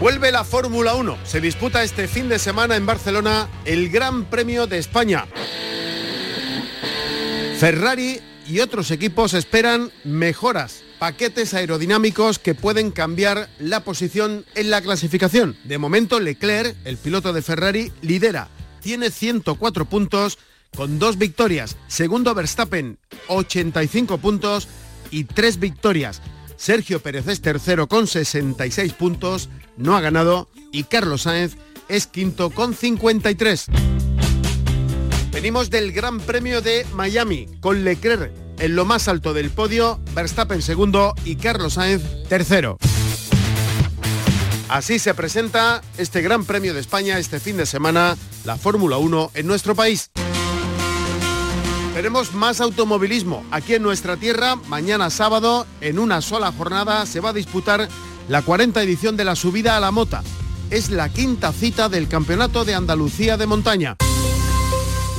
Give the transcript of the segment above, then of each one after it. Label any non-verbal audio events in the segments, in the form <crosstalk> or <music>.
Vuelve la Fórmula 1. Se disputa este fin de semana en Barcelona el Gran Premio de España. Ferrari y otros equipos esperan mejoras, paquetes aerodinámicos que pueden cambiar la posición en la clasificación. De momento Leclerc, el piloto de Ferrari, lidera. Tiene 104 puntos con dos victorias. Segundo Verstappen, 85 puntos y tres victorias. Sergio Pérez es tercero con 66 puntos, no ha ganado y Carlos Sáenz es quinto con 53. Venimos del Gran Premio de Miami con Leclerc en lo más alto del podio, Verstappen segundo y Carlos Sáenz tercero. Así se presenta este Gran Premio de España este fin de semana, la Fórmula 1 en nuestro país. Tenemos más automovilismo aquí en nuestra tierra. Mañana sábado, en una sola jornada, se va a disputar la 40 edición de la subida a la mota. Es la quinta cita del Campeonato de Andalucía de Montaña.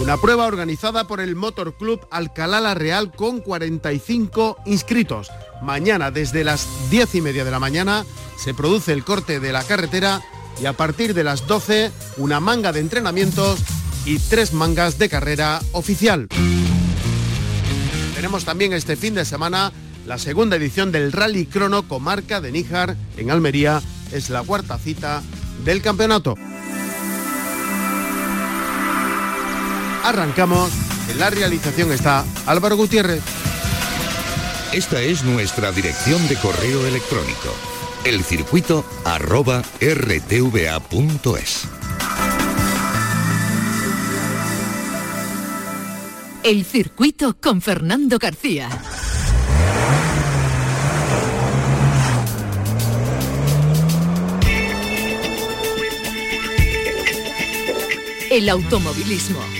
Una prueba organizada por el Motor Club Alcalá La Real con 45 inscritos. Mañana desde las 10 y media de la mañana se produce el corte de la carretera y a partir de las 12 una manga de entrenamientos y tres mangas de carrera oficial. Tenemos también este fin de semana la segunda edición del Rally Crono Comarca de Níjar en Almería. Es la cuarta cita del campeonato. Arrancamos. En la realización está Álvaro Gutiérrez. Esta es nuestra dirección de correo electrónico. Elcircuito arroba rtva.es. El circuito con Fernando García. El automovilismo.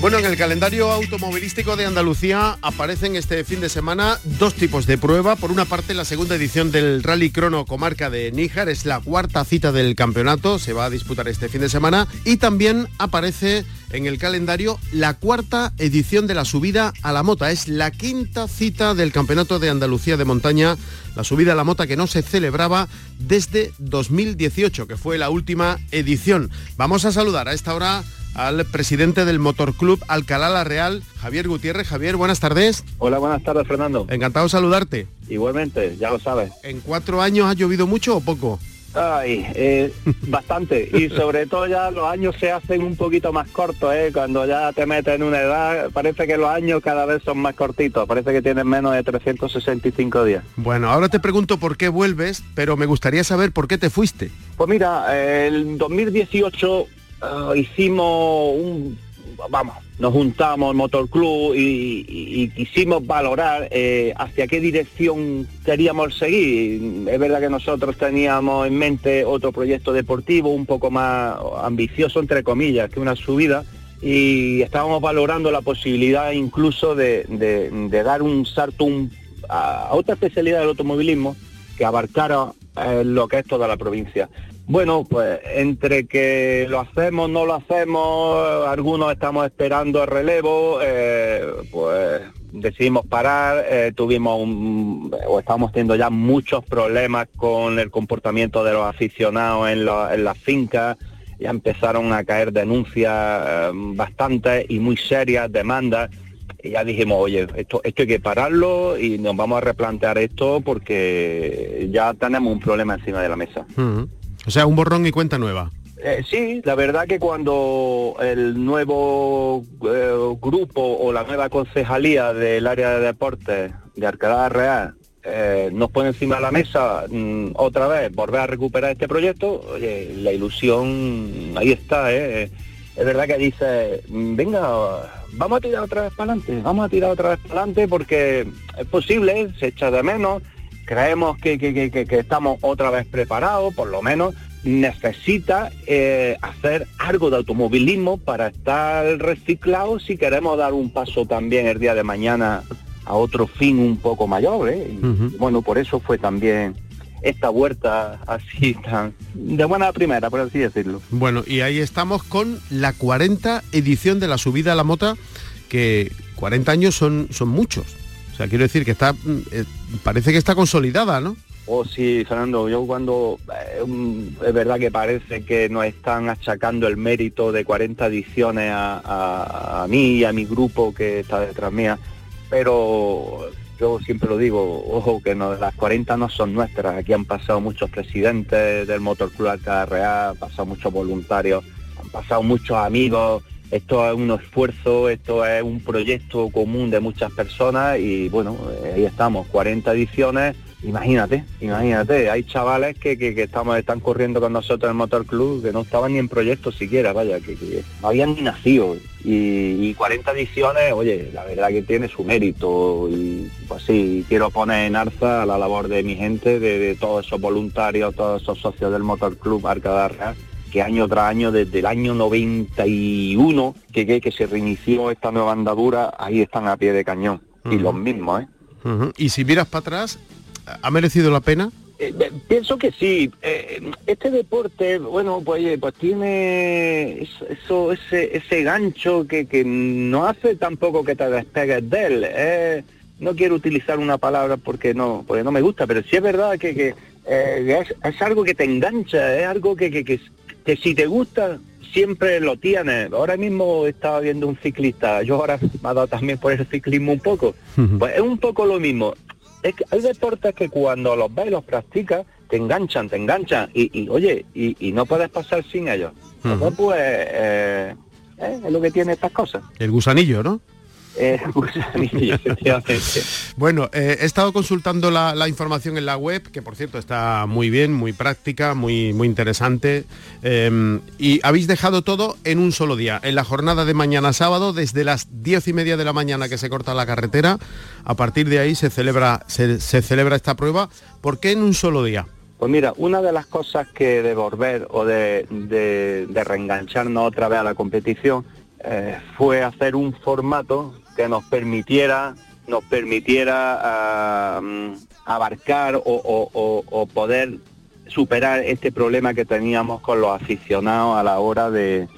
Bueno, en el calendario automovilístico de Andalucía aparecen este fin de semana dos tipos de prueba. Por una parte, la segunda edición del Rally Crono Comarca de Níjar, es la cuarta cita del campeonato, se va a disputar este fin de semana. Y también aparece en el calendario la cuarta edición de la subida a la mota. Es la quinta cita del Campeonato de Andalucía de Montaña, la subida a la mota que no se celebraba desde 2018, que fue la última edición. Vamos a saludar a esta hora al presidente del Motor Club Alcalá La Real, Javier Gutiérrez. Javier, buenas tardes. Hola, buenas tardes, Fernando. Encantado de saludarte. Igualmente, ya lo sabes. ¿En cuatro años ha llovido mucho o poco? Ay, eh, <laughs> bastante. Y sobre todo ya los años se hacen un poquito más cortos, ¿eh? Cuando ya te metes en una edad, parece que los años cada vez son más cortitos. Parece que tienen menos de 365 días. Bueno, ahora te pregunto por qué vuelves, pero me gustaría saber por qué te fuiste. Pues mira, el 2018 Ah, hicimos un, vamos, nos juntamos el Motor Club y, quisimos valorar eh, hacia qué dirección queríamos seguir. Es verdad que nosotros teníamos en mente otro proyecto deportivo un poco más ambicioso, entre comillas, que una subida. Y estábamos valorando la posibilidad incluso de, dar un salto a otra especialidad del automovilismo que abarcara eh, lo que es toda la provincia. Bueno, pues entre que lo hacemos, no lo hacemos, algunos estamos esperando el relevo, eh, pues decidimos parar, eh, tuvimos un, o estamos teniendo ya muchos problemas con el comportamiento de los aficionados en, las fincas, ya empezaron a caer denuncias eh, bastantes y muy serias, demandas, y ya dijimos, oye, esto, esto hay que pararlo y nos vamos a replantear esto porque ya tenemos un problema encima de la mesa. O sea, un borrón y cuenta nueva. Eh, sí, la verdad que cuando el nuevo eh, grupo o la nueva concejalía del área de deportes de Arcada Real eh, nos pone encima de la mesa mm, otra vez volver a recuperar este proyecto, oye, la ilusión ahí está, es verdad que dice, mm, venga, vamos a tirar otra vez para adelante, vamos a tirar otra vez para adelante porque es posible, se echa de menos creemos que, que, estamos otra vez preparados, por lo menos necesita eh, hacer algo de automovilismo para estar reciclado si queremos dar un paso también el día de mañana a otro fin un poco mayor. ¿eh? Y, Bueno, por eso fue también esta vuelta así tan de buena primera, por así decirlo. Bueno, y ahí estamos con la 40 edición de la subida a la mota, que 40 años son, son muchos. O sea, quiero decir que está, mm, eh, parece que está consolidada, ¿no? Oh, sí, Fernando, yo cuando eh, es verdad que parece que nos están achacando el mérito de 40 ediciones a, mí y a mi grupo que está detrás mía, pero yo siempre lo digo, ojo, que no, las 40 no son nuestras. Aquí han pasado muchos presidentes del Motor Club Alcalá han pasado muchos voluntarios, han pasado muchos amigos. Esto es un esfuerzo, esto es un proyecto común de muchas personas y bueno, ahí estamos, 40 ediciones Imagínate, imagínate, hay chavales que, que, estamos, están corriendo con nosotros en el Motor Club que no estaban ni en proyecto siquiera, vaya, que, no habían ni nacido. Y, 40 ediciones, oye, la verdad que tiene su mérito. Y pues sí, quiero poner en alza la labor de mi gente, de, todos esos voluntarios, todos esos socios del Motor Club Arcadarra, que año tras año, desde el año 91, que, que, se reinició esta nueva andadura, ahí están a pie de cañón. Y los mismos, ¿eh? Y si miras para atrás, ¿Ha merecido la pena? Eh, pienso que sí. Eh, este deporte, bueno, pues, pues tiene eso, ese, ese gancho que, que no hace tampoco que te despegues de él. Eh, no quiero utilizar una palabra porque no, porque no me gusta, pero sí es verdad que, que es, es, algo que te engancha, es algo que, que, que, si te gusta siempre lo tienes. Ahora mismo estaba viendo un ciclista, yo ahora me ha dado también por el ciclismo un poco. Pues es un poco lo mismo es que hay deportes que cuando los ves y los practicas, te enganchan, te enganchan, y, oye, y, no puedes pasar sin ellos. pues, eh, eh, es lo que tiene estas cosas. El gusanillo, ¿no? <laughs> bueno, eh, he estado consultando la, información en la web, que por cierto está muy bien, muy práctica, muy, muy interesante. Em, y habéis dejado todo en un solo día. En la jornada de mañana sábado, desde las diez y media de la mañana que se corta la carretera, a partir de ahí se celebra, se, celebra esta prueba. ¿Por qué en un solo día? Pues mira, una de las cosas que de volver o de, de, reengancharnos otra vez a la competición eh, fue hacer un formato que nos permitiera nos permitiera ah, mm, abarcar o, poder superar este problema que teníamos con los aficionados a la hora de,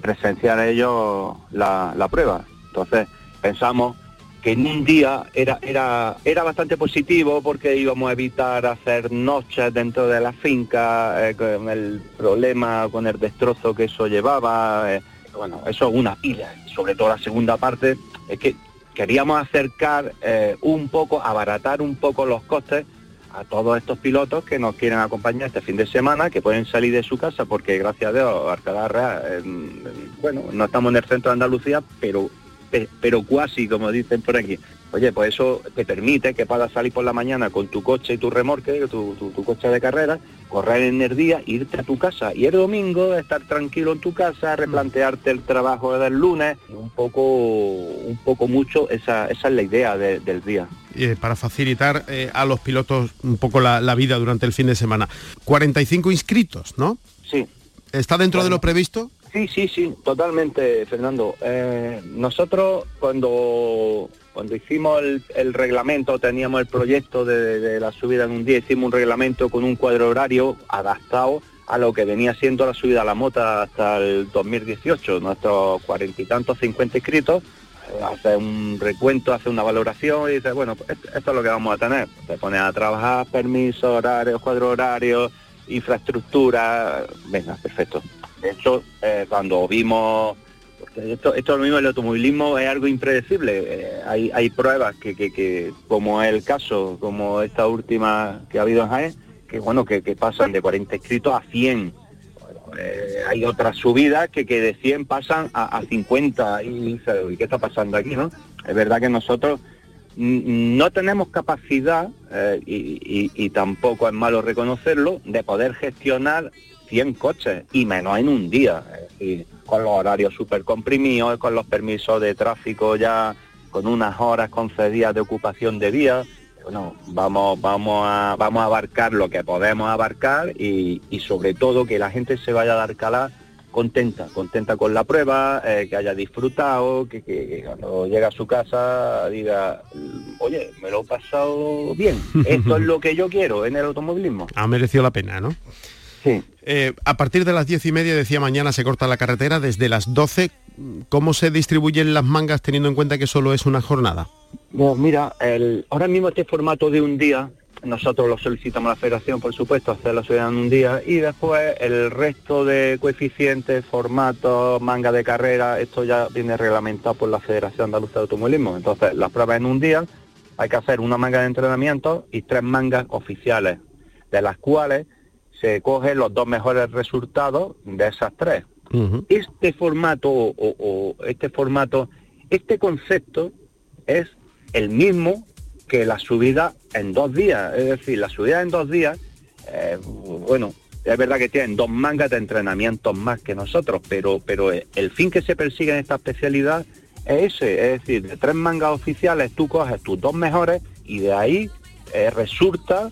presenciar ellos la, prueba. Entonces pensamos que en un día era, era, era bastante positivo porque íbamos a evitar hacer noches dentro de la finca, eh, con el problema, con el destrozo que eso llevaba. Eh, bueno, eso es una pila, sobre todo la segunda parte es que queríamos acercar eh, un poco, abaratar un poco los costes a todos estos pilotos que nos quieren acompañar este fin de semana, que pueden salir de su casa, porque gracias a Dios, Arcadarra, bueno, no estamos en el centro de Andalucía, pero, pero cuasi, como dicen por aquí. Oye, pues eso te permite que puedas salir por la mañana con tu coche y tu remorque, tu, tu, coche de carrera, correr en el día, irte a tu casa y el domingo estar tranquilo en tu casa, replantearte el trabajo del lunes, un poco, un poco mucho, esa, esa es la idea del día. Eh, para facilitar eh, a los pilotos un poco la, vida durante el fin de semana. 45 inscritos, ¿no? Sí. ¿Está dentro de lo previsto? Sí, sí, sí, totalmente, Fernando. Eh, nosotros cuando cuando hicimos el, reglamento, teníamos el proyecto de, la subida en un día, hicimos un reglamento con un cuadro horario adaptado a lo que venía siendo la subida a la mota hasta el 2018, nuestros cuarenta y tantos, cincuenta inscritos, eh, hace un recuento, hace una valoración y dice, bueno, pues esto es lo que vamos a tener. Te pones a trabajar, permisos, horarios, cuadro horario, infraestructura, venga, perfecto. De hecho, eh, cuando vimos esto, esto lo mismo, el automovilismo es algo impredecible. Eh, hay, hay pruebas que, que, como es el caso, como esta última que ha habido en Jaén, que bueno, que, pasan de 40 inscritos a 100. Eh, hay otras subidas que, que de 100 pasan a, 50 y, qué está pasando aquí? no Es verdad que nosotros no tenemos capacidad, eh, y, y, tampoco es malo reconocerlo, de poder gestionar 100 coches, y menos en un día con los horarios súper comprimidos, con los permisos de tráfico ya con unas horas concedidas de ocupación de vía. bueno, vamos, vamos, a, vamos a abarcar lo que podemos abarcar y, sobre todo que la gente se vaya a dar cala contenta, contenta con la prueba, eh, que haya disfrutado, que, cuando llega a su casa diga, oye, me lo he pasado bien, esto es lo que yo quiero en el automovilismo. Ha merecido la pena, ¿no? Sí. Eh, a partir de las diez y media, decía mañana, se corta la carretera, desde las 12, ¿cómo se distribuyen las mangas teniendo en cuenta que solo es una jornada? Pues mira, el, ahora mismo este formato de un día, nosotros lo solicitamos a la federación, por supuesto, hacer la ciudad en un día, y después el resto de coeficientes, formatos, manga de carrera, esto ya viene reglamentado por la Federación Andaluza de Automovilismo. Entonces, las pruebas en un día, hay que hacer una manga de entrenamiento y tres mangas oficiales, de las cuales se cogen los dos mejores resultados de esas tres. Este formato o, este formato, este concepto es el mismo que la subida en dos días. Es decir, la subida en dos días, eh, bueno, es verdad que tienen dos mangas de entrenamiento más que nosotros, pero, pero el fin que se persigue en esta especialidad es ese, es decir, de tres mangas oficiales tú coges tus dos mejores y de ahí eh, resulta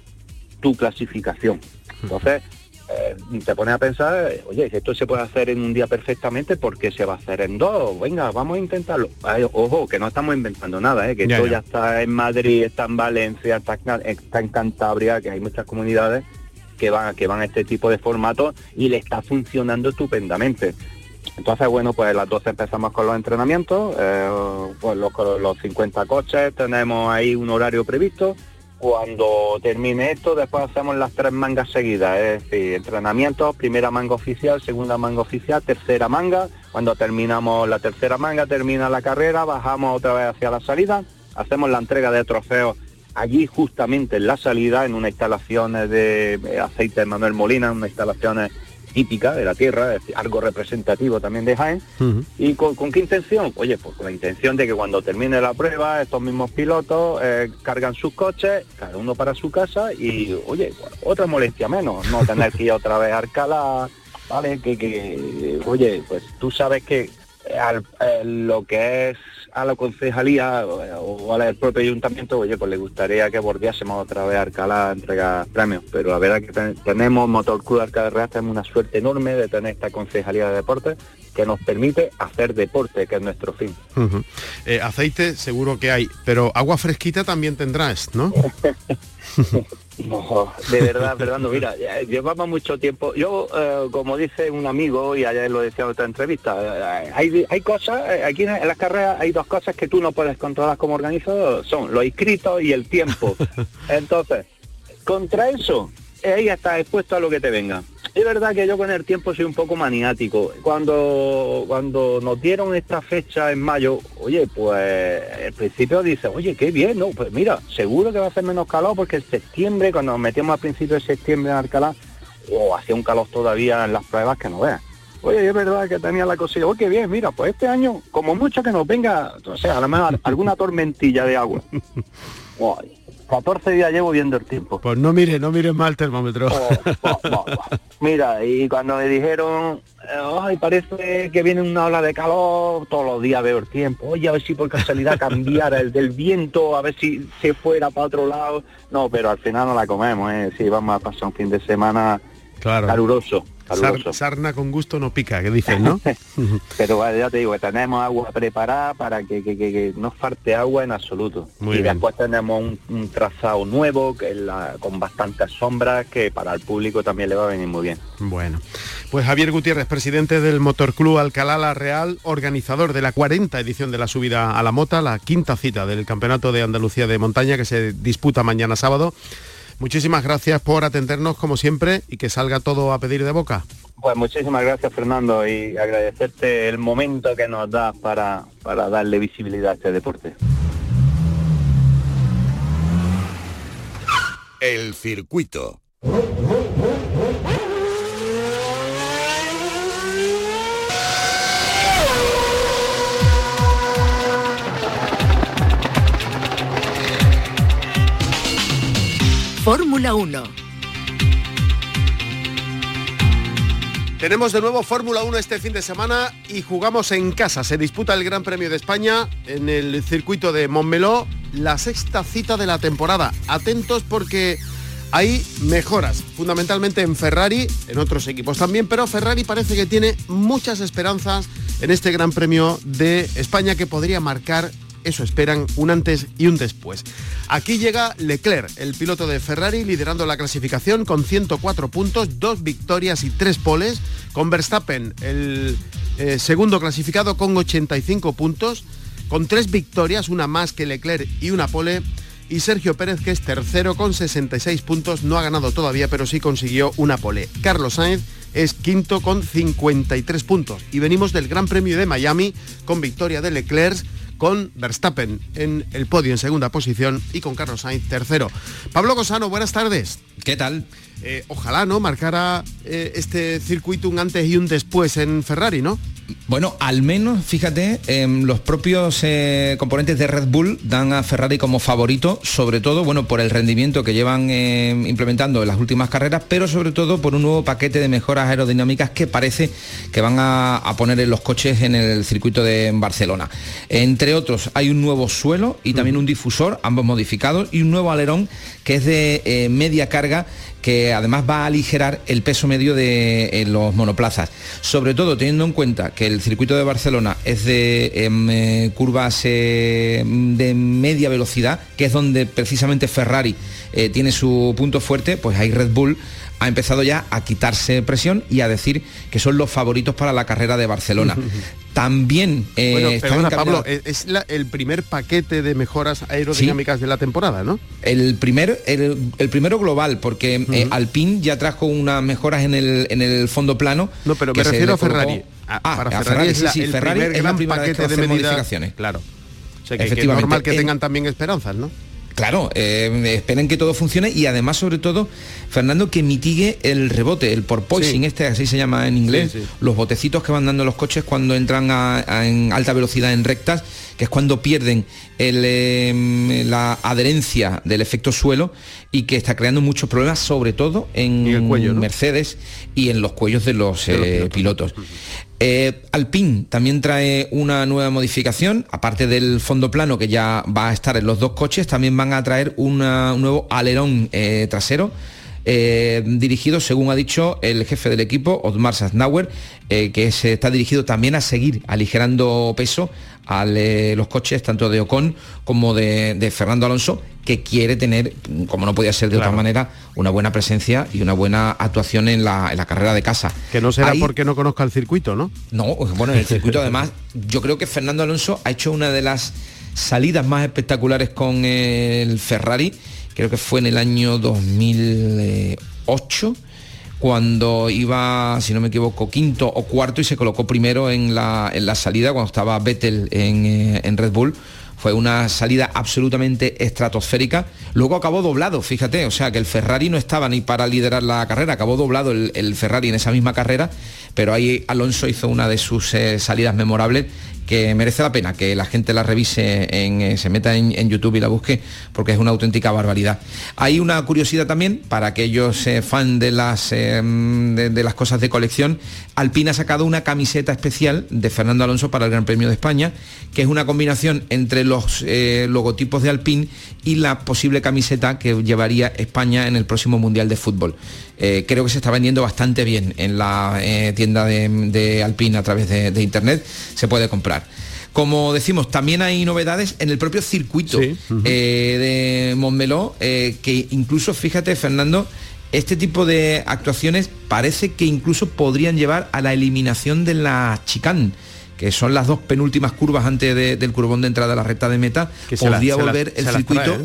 tu clasificación. Entonces, eh, te pones a pensar, oye, si esto se puede hacer en un día perfectamente, ¿por qué se va a hacer en dos? Venga, vamos a intentarlo. ojo, que no estamos inventando nada, ¿eh? que esto ya. está en Madrid, está en Valencia, está, en Cantabria, que hay muchas comunidades que van, que van a este tipo de formatos y le está funcionando estupendamente. Entonces, bueno, pues a las 12 empezamos con los entrenamientos, eh, pues los, los 50 coches, tenemos ahí un horario previsto, cuando termine esto, después hacemos las tres mangas seguidas, es decir, entrenamientos, primera manga oficial, segunda manga oficial, tercera manga. Cuando terminamos la tercera manga, termina la carrera, bajamos otra vez hacia la salida, hacemos la entrega de trofeos allí justamente en la salida, en una instalación de aceite de Manuel Molina, una instalación típica de la tierra, es algo representativo también de Jaén. ¿Y con, qué intención? Oye, pues con la intención de que cuando termine la prueba, estos mismos pilotos eh, cargan sus coches, cada uno para su casa y, oye, otra molestia menos, no <laughs> tener que ir otra vez a ¿vale? Que, que oye, pues tú sabes que al, eh, lo que es a la concejalía o, al propio ayuntamiento, oye, pues le gustaría que volviésemos otra vez a Alcalá a entregar premios, pero la verdad que tenemos Motor Club Alcalá tenemos una suerte enorme de tener esta concejalía de deportes que nos permite hacer deporte, que es nuestro fin. Eh, aceite seguro que hay, pero agua fresquita también tendrás, ¿no? <laughs> <laughs> No, de verdad, Fernando, mira, llevamos mucho tiempo. Yo, eh, como dice un amigo, y ayer lo decía en otra entrevista, eh, hay, hay cosas, eh, aquí en las carreras hay dos cosas que tú no puedes controlar como organizador, son los inscritos y el tiempo. <laughs> Entonces, contra eso, ahí estás expuesto a lo que te venga. Es verdad que yo con el tiempo soy un poco maniático. Cuando, cuando nos dieron esta fecha en mayo, oye, pues el principio dice, oye, qué bien, ¿no? Pues mira, seguro que va a hacer menos calor porque en septiembre, cuando nos metimos a principios de septiembre en Alcalá, o hacía un calor todavía en las pruebas que no veas. Oye, es verdad que tenía la cosilla. Oye, qué bien, mira, pues este año, como mucho que nos venga, o sea, a lo mejor alguna tormentilla de agua. <laughs> 14 días llevo viendo el tiempo. Pues no mire, no mire mal el termómetro. Oh, oh, oh, <laughs> Mira, y cuando me dijeron, ay, parece que viene una ola de calor, todos los días veo el tiempo. Oye, a ver si por casualidad cambiara el del viento, a ver si se fuera para otro lado. No, pero al final no la comemos, ¿eh? Sí, vamos a pasar un fin de semana claro. caluroso sarna con gusto no pica, que dicen, ¿no? <laughs> Pero ya te digo, que tenemos agua preparada para que, no falte agua en absoluto. y después tenemos un, trazado nuevo que la, con bastantes sombras que para el público también le va a venir muy bien. Bueno, pues Javier Gutiérrez, presidente del Motor Club Alcalá La Real, organizador de la 40 edición de la subida a la mota, la quinta cita del Campeonato de Andalucía de Montaña que se disputa mañana sábado. Muchísimas gracias por atendernos como siempre y que salga todo a pedir de boca. Pues muchísimas gracias Fernando y agradecerte el momento que nos das para, para darle visibilidad a este deporte. El circuito. Fórmula 1. Tenemos de nuevo Fórmula 1 este fin de semana y jugamos en casa. Se disputa el Gran Premio de España en el circuito de Montmeló la sexta cita de la temporada. Atentos porque hay mejoras, fundamentalmente en Ferrari, en otros equipos también, pero Ferrari parece que tiene muchas esperanzas en este Gran Premio de España que podría marcar eso esperan un antes y un después. Aquí llega Leclerc, el piloto de Ferrari, liderando la clasificación con 104 puntos, dos victorias y tres poles, con Verstappen, el eh, segundo clasificado con 85 puntos, con tres victorias, una más que Leclerc y una pole. Y Sergio Pérez, que es tercero con 66 puntos, no ha ganado todavía, pero sí consiguió una pole. Carlos Sainz es quinto con 53 puntos. Y venimos del Gran Premio de Miami con victoria de Leclerc con Verstappen en el podio en segunda posición y con Carlos Sainz tercero. Pablo Gosano, buenas tardes. ¿Qué tal? Eh, ojalá, ¿no? Marcara eh, este circuito un antes y un después en Ferrari, ¿no? Bueno, al menos, fíjate, em, los propios eh, componentes de Red Bull dan a Ferrari como favorito, sobre todo, bueno, por el rendimiento que llevan em, implementando en las últimas carreras, pero sobre todo por un nuevo paquete de mejoras aerodinámicas que parece que van a, poner en los coches en el circuito de Barcelona. Entre otros, hay un nuevo suelo y también un difusor, ambos modificados, y un nuevo alerón que es de eh, media carga que además va a aligerar el peso medio de eh, los monoplazas. Sobre todo teniendo en cuenta que el circuito de Barcelona es de em, eh, curvas de media velocidad, que es donde precisamente Ferrari tiene su punto fuerte, pues hay Red Bull ha empezado ya a quitarse presión y a decir que son los favoritos para la carrera de Barcelona. <laughs> También eh, bueno, Pablo, es el primer paquete de mejoras aerodinámicas de la temporada, ¿no? El primer, el, primero global, porque eh, Alpine ya trajo unas mejoras en el, en el fondo plano. No, pero me refiero a Ferrari. ah, para Ferrari, es sí, el Ferrari es la paquete de modificaciones. Claro. O sea, que, es normal que tengan también esperanzas, ¿no? Claro, eh, esperen que todo funcione y además, sobre todo, Fernando, que mitigue el rebote, el porpoising, este así se llama en inglés, los botecitos que van dando los coches cuando entran en alta velocidad en rectas, que es cuando pierden em, la adherencia del efecto suelo y que está creando muchos problemas, sobre todo en Mercedes y en los cuellos de los, eh, pilotos. Eh, Alpine también trae una nueva modificación, aparte del fondo plano que ya va a estar en los dos coches, también van a traer un nuevo alerón eh, trasero. Eh, dirigido, según ha dicho el jefe del equipo, Otmar Sasnauer, que se está dirigido también a seguir aligerando peso a los coches tanto de Ocon como de, Fernando Alonso, que quiere tener, como no podía ser de otra manera, una buena presencia y una buena actuación en la, carrera de casa. Que no será porque no conozca el circuito, ¿no? No, bueno, en el <laughs> circuito además, yo creo que Fernando Alonso ha hecho una de las salidas más espectaculares con el Ferrari, creo que fue en el año 2008 cuando iba, si no me equivoco, quinto o cuarto y se colocó primero en la, en la salida cuando estaba Vettel en, eh, en Red Bull fue una salida absolutamente estratosférica. Luego acabó doblado, fíjate, o sea que el Ferrari no estaba ni para liderar la carrera, acabó doblado el, Ferrari en esa misma carrera, pero ahí Alonso hizo una de sus eh, salidas memorables que merece la pena que la gente la revise, en, eh, se meta en, YouTube y la busque, porque es una auténtica barbaridad. Hay una curiosidad también para aquellos eh, fan de las, de, las cosas de colección. Alpina ha sacado una camiseta especial de Fernando Alonso para el Gran Premio de España, que es una combinación entre los logotipos de Alpine y la posible camiseta que llevaría España en el próximo Mundial de Fútbol. Eh, creo que se está vendiendo bastante bien en la eh, tienda de, Alpine a través de, internet, se puede comprar. Como decimos, también hay novedades en el propio circuito eh, de Montmeló, que incluso, fíjate, Fernando, este tipo de actuaciones parece que incluso podrían llevar a la eliminación de la chicane que son las dos penúltimas curvas antes del curvón de entrada a la recta de meta, que podría volver el circuito,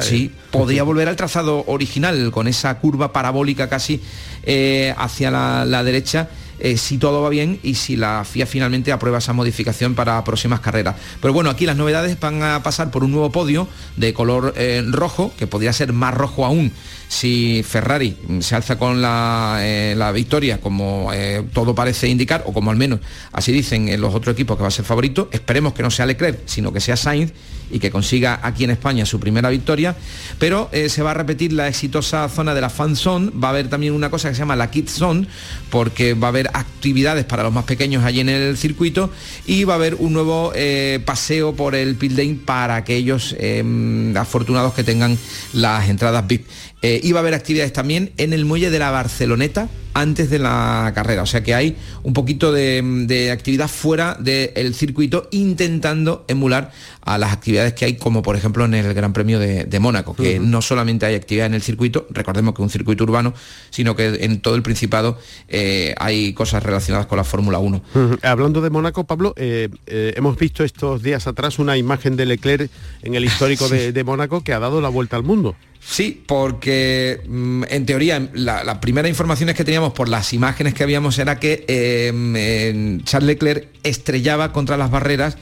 sí, podría volver al trazado original con esa curva parabólica casi eh, hacia la derecha eh, si todo va bien y si la FIA finalmente aprueba esa modificación para próximas carreras. Pero bueno, aquí las novedades van a pasar por un nuevo podio de color eh, rojo, que podría ser más rojo aún si Ferrari se alza con la, eh, victoria, como todo parece indicar, o como al menos así dicen en los otros equipos que va a ser favorito. Esperemos que no sea Leclerc, sino que sea Sainz y que consiga aquí en España su primera victoria, pero se va a repetir la exitosa zona de la fan zone, va a haber también una cosa que se llama la kit zone, porque va a haber actividades para los más pequeños allí en el circuito y va a haber un nuevo eh, paseo por el pit para aquellos em, afortunados que tengan las entradas VIP. Eh, iba a haber actividades también en el muelle de la Barceloneta antes de la carrera. O sea que hay un poquito de, actividad fuera del circuito intentando emular a las actividades que hay, como por ejemplo en el Gran Premio de, Mónaco, que no solamente hay actividad en el circuito, recordemos que es un circuito urbano, sino que en todo el Principado eh, hay cosas relacionadas con la Fórmula 1. Hablando de Mónaco, Pablo, eh, hemos visto estos días atrás una imagen de Leclerc en el histórico <laughs> de Mónaco que ha dado la vuelta al mundo. Sí, porque mm, en teoría la, primera información que teníamos por las imágenes que habíamos era que em, Charles Leclerc estrellaba contra las barreras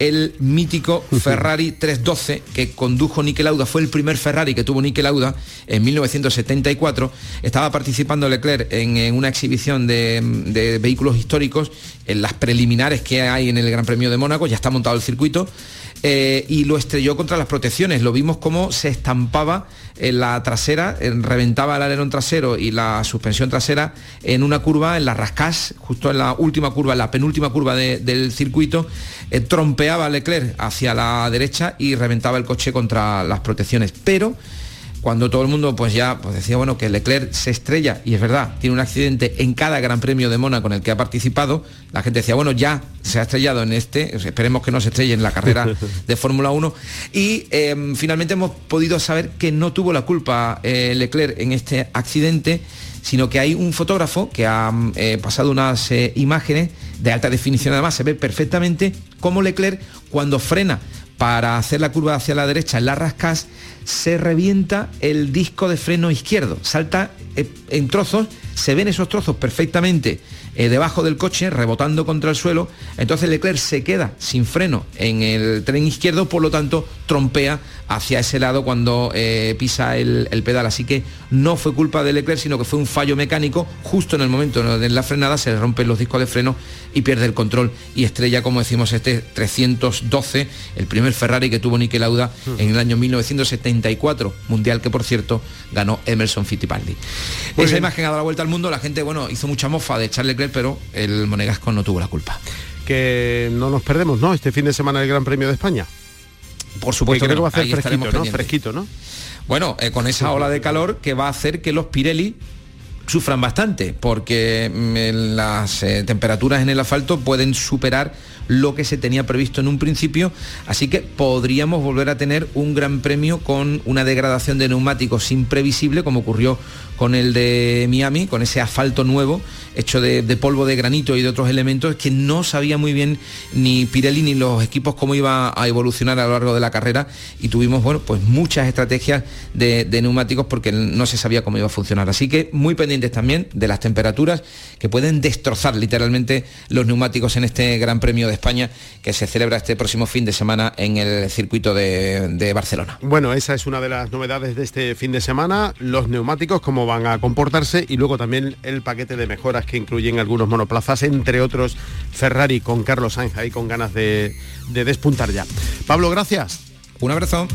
el mítico <laughs> Ferrari 312 que condujo Niki Lauda, fue el primer Ferrari que tuvo Niki Lauda en 1974. Estaba participando Leclerc en, una exhibición de, de, vehículos históricos en las preliminares que hay en el Gran Premio de Mónaco, ya está montado el circuito. Eh, y lo estrelló contra las protecciones. Lo vimos como se estampaba en la trasera, reventaba el alerón trasero y la suspensión trasera en una curva, en la rascás, justo en la última curva, en la penúltima curva del circuito, eh, trompeaba Leclerc hacia la derecha y reventaba el coche contra las protecciones. Pero cuando todo el mundo pues ya pues decía bueno que Leclerc se estrella y es verdad tiene un accidente en cada Gran Premio de Mónaco en el que ha participado la gente decía bueno ya se ha estrellado en este esperemos que no se estrelle en la carrera <laughs> de Fórmula 1 y em, finalmente hemos podido saber que no tuvo la culpa eh, Leclerc en este accidente sino que hay un fotógrafo que ha eh, pasado unas eh, imágenes de alta definición. Además se ve perfectamente cómo Leclerc cuando frena para hacer la curva hacia la derecha en la rascas, se revienta el disco de freno izquierdo, salta eh, en trozos, se ven esos trozos perfectamente eh, debajo del coche, rebotando contra el suelo, entonces Leclerc se queda sin freno en el tren izquierdo, por lo tanto trompea hacia ese lado cuando eh, pisa el, pedal. Así que no fue culpa de Leclerc, sino que fue un fallo mecánico. Justo en el momento de la frenada se le rompen los discos de freno y pierde el control y estrella, como decimos, este 312, el primer Ferrari que tuvo Niki Lauda en el año 1974, mundial que por cierto ganó Emerson Fittipaldi. Esa imagen ha dado la vuelta al mundo, la gente, bueno, hizo mucha mofa de Charles Leclerc, pero el Monegasco no tuvo la culpa. Que no nos perdemos, ¿no? Este fin de semana el Gran Premio de España. Por supuesto que, va a hacer fresquito, ¿no? Fresquito, ¿no? Bueno, eh, con esa ola de calor que va a hacer que los Pirelli sufran bastante, porque mm, las eh, temperaturas en el asfalto pueden superar lo que se tenía previsto en un principio, así que podríamos volver a tener un gran premio con una degradación de neumáticos imprevisible, como ocurrió con el de Miami, con ese asfalto nuevo hecho de, polvo de granito y de otros elementos, que no sabía muy bien ni Pirelli ni los equipos cómo iba a evolucionar a lo largo de la carrera y tuvimos bueno, pues muchas estrategias de, neumáticos porque no se sabía cómo iba a funcionar. Así que muy pendientes también de las temperaturas que pueden destrozar literalmente los neumáticos en este Gran Premio de España que se celebra este próximo fin de semana en el circuito de, de Barcelona. Bueno, esa es una de las novedades de este fin de semana, los neumáticos, cómo van a comportarse y luego también el paquete de mejoras que incluyen algunos monoplazas, entre otros Ferrari con Carlos Sainz ahí con ganas de, de despuntar ya. Pablo, gracias. Un abrazo.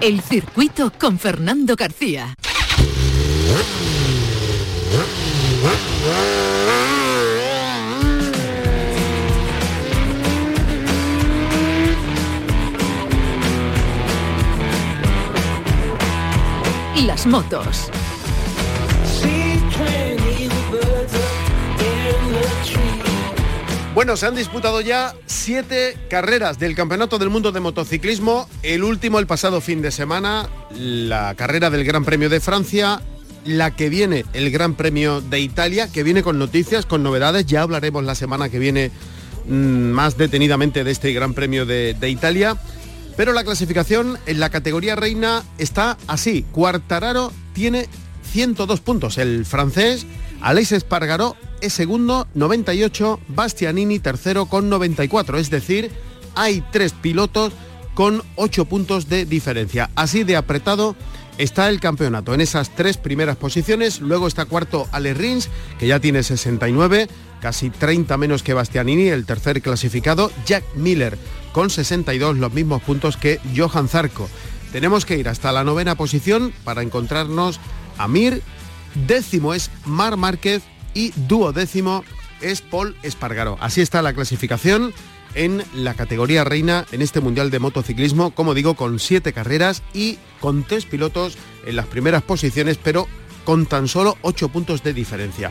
El circuito con Fernando García. Las motos. Bueno, se han disputado ya siete carreras del Campeonato del Mundo de Motociclismo. El último el pasado fin de semana, la carrera del Gran Premio de Francia, la que viene el Gran Premio de Italia, que viene con noticias, con novedades. Ya hablaremos la semana que viene mm, más detenidamente de este Gran Premio de, de Italia. Pero la clasificación en la categoría reina está así. Cuartararo tiene 102 puntos. El francés Aleix Espargaró es segundo, 98. Bastianini tercero con 94. Es decir, hay tres pilotos con 8 puntos de diferencia. Así de apretado está el campeonato en esas tres primeras posiciones. Luego está cuarto Ale Rins, que ya tiene 69, casi 30 menos que Bastianini, el tercer clasificado. Jack Miller con 62, los mismos puntos que Johan Zarco. Tenemos que ir hasta la novena posición para encontrarnos a Mir. Décimo es Mar Márquez y duodécimo es Paul Espargaro. Así está la clasificación en la categoría reina en este Mundial de Motociclismo, como digo, con siete carreras y con tres pilotos en las primeras posiciones, pero con tan solo ocho puntos de diferencia.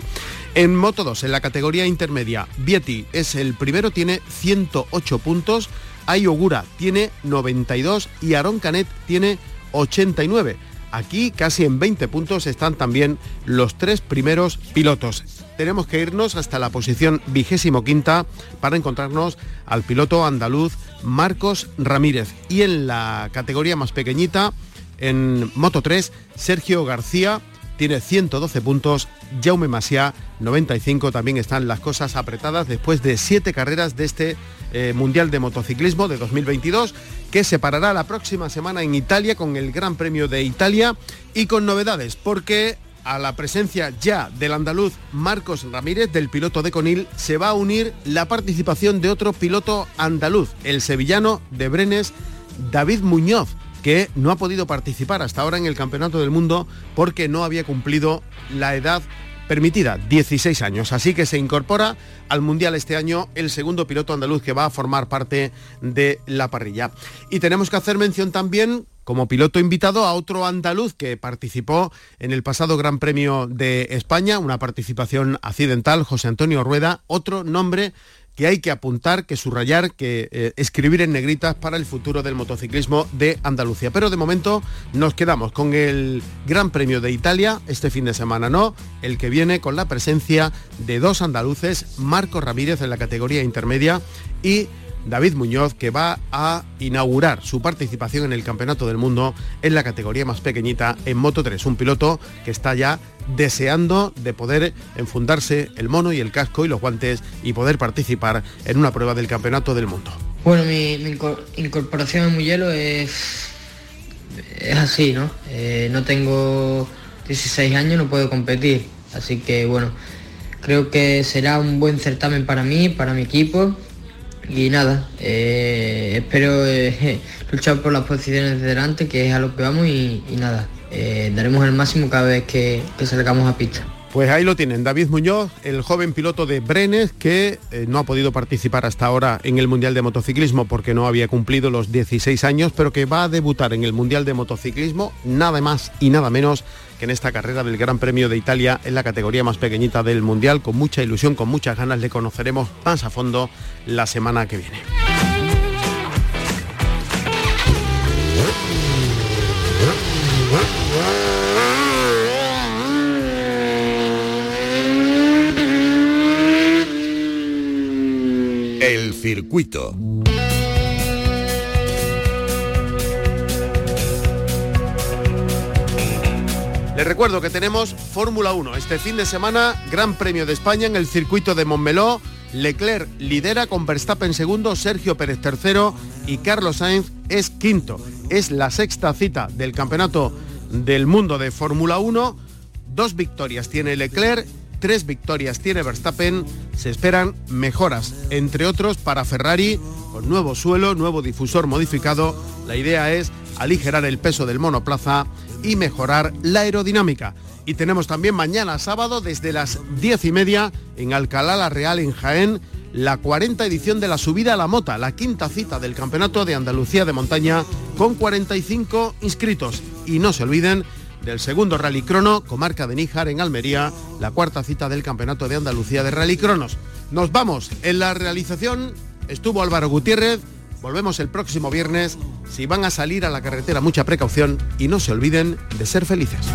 En Moto 2, en la categoría intermedia, Vietti es el primero, tiene 108 puntos, Ayogura tiene 92 y Aaron Canet tiene 89. Aquí casi en 20 puntos están también los tres primeros pilotos. Tenemos que irnos hasta la posición vigésimo quinta para encontrarnos al piloto andaluz Marcos Ramírez. Y en la categoría más pequeñita, en Moto 3, Sergio García tiene 112 puntos, Jaume Masia 95, también están las cosas apretadas después de siete carreras de este eh, Mundial de Motociclismo de 2022, que se parará la próxima semana en Italia con el Gran Premio de Italia y con novedades, porque a la presencia ya del andaluz Marcos Ramírez, del piloto de Conil, se va a unir la participación de otro piloto andaluz, el sevillano de Brenes, David Muñoz que no ha podido participar hasta ahora en el Campeonato del Mundo porque no había cumplido la edad permitida, 16 años. Así que se incorpora al Mundial este año el segundo piloto andaluz que va a formar parte de la parrilla. Y tenemos que hacer mención también como piloto invitado a otro andaluz que participó en el pasado Gran Premio de España, una participación accidental, José Antonio Rueda, otro nombre que hay que apuntar, que subrayar, que eh, escribir en negritas para el futuro del motociclismo de Andalucía. Pero de momento nos quedamos con el Gran Premio de Italia, este fin de semana no, el que viene con la presencia de dos andaluces, Marco Ramírez en la categoría intermedia y David Muñoz, que va a inaugurar su participación en el Campeonato del Mundo en la categoría más pequeñita en Moto 3, un piloto que está ya deseando de poder enfundarse el mono y el casco y los guantes y poder participar en una prueba del Campeonato del Mundo. Bueno, mi, incorporación en Muyelo es, es así, ¿no? Eh, no tengo 16 años, no puedo competir, así que bueno, creo que será un buen certamen para mí, para mi equipo y nada, eh, espero eh, <laughs> luchar por las posiciones de delante, que es a lo que vamos y, nada, eh, daremos el máximo cada vez que, que salgamos a pista. Pues ahí lo tienen, David Muñoz, el joven piloto de Brenes que no ha podido participar hasta ahora en el Mundial de Motociclismo porque no había cumplido los 16 años, pero que va a debutar en el Mundial de Motociclismo nada más y nada menos en esta carrera del Gran Premio de Italia en la categoría más pequeñita del Mundial. Con mucha ilusión, con muchas ganas le conoceremos más a fondo la semana que viene. El circuito. Les recuerdo que tenemos Fórmula 1. Este fin de semana, Gran Premio de España en el circuito de Montmeló. Leclerc lidera con Verstappen segundo, Sergio Pérez tercero y Carlos Sainz es quinto. Es la sexta cita del Campeonato del Mundo de Fórmula 1. Dos victorias tiene Leclerc, tres victorias tiene Verstappen. Se esperan mejoras, entre otros para Ferrari, con nuevo suelo, nuevo difusor modificado. La idea es aligerar el peso del monoplaza y mejorar la aerodinámica. Y tenemos también mañana sábado desde las diez y media en Alcalá la Real en Jaén la 40 edición de la subida a la mota, la quinta cita del Campeonato de Andalucía de Montaña con 45 inscritos. Y no se olviden del segundo Rally Crono, comarca de Níjar en Almería, la cuarta cita del Campeonato de Andalucía de Rally Cronos. Nos vamos. En la realización estuvo Álvaro Gutiérrez. Volvemos el próximo viernes. Si van a salir a la carretera, mucha precaución y no se olviden de ser felices.